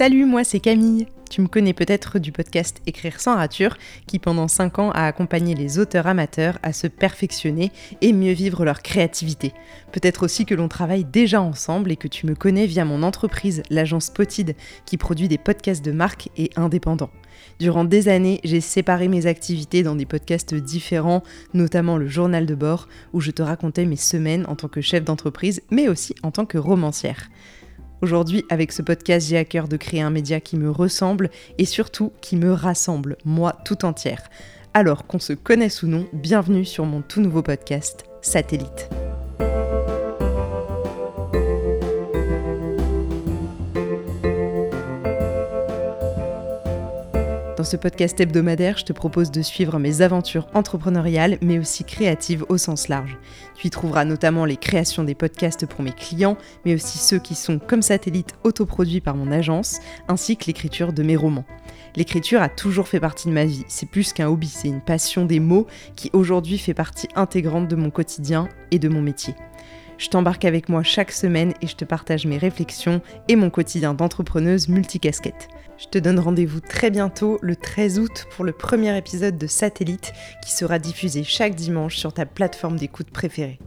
Salut, moi c'est Camille. Tu me connais peut-être du podcast Écrire sans rature, qui pendant 5 ans a accompagné les auteurs amateurs à se perfectionner et mieux vivre leur créativité. Peut-être aussi que l'on travaille déjà ensemble et que tu me connais via mon entreprise, l'agence Potide, qui produit des podcasts de marque et indépendants. Durant des années, j'ai séparé mes activités dans des podcasts différents, notamment le journal de bord, où je te racontais mes semaines en tant que chef d'entreprise, mais aussi en tant que romancière. Aujourd'hui, avec ce podcast, j'ai à cœur de créer un média qui me ressemble et surtout qui me rassemble, moi tout entière. Alors qu'on se connaisse ou non, bienvenue sur mon tout nouveau podcast, Satellite. Dans ce podcast hebdomadaire, je te propose de suivre mes aventures entrepreneuriales, mais aussi créatives au sens large. Tu y trouveras notamment les créations des podcasts pour mes clients, mais aussi ceux qui sont comme satellite autoproduits par mon agence, ainsi que l'écriture de mes romans. L'écriture a toujours fait partie de ma vie, c'est plus qu'un hobby, c'est une passion des mots qui aujourd'hui fait partie intégrante de mon quotidien et de mon métier. Je t'embarque avec moi chaque semaine et je te partage mes réflexions et mon quotidien d'entrepreneuse multicasquette. Je te donne rendez-vous très bientôt, le 13 août, pour le premier épisode de Satellite qui sera diffusé chaque dimanche sur ta plateforme d'écoute préférée.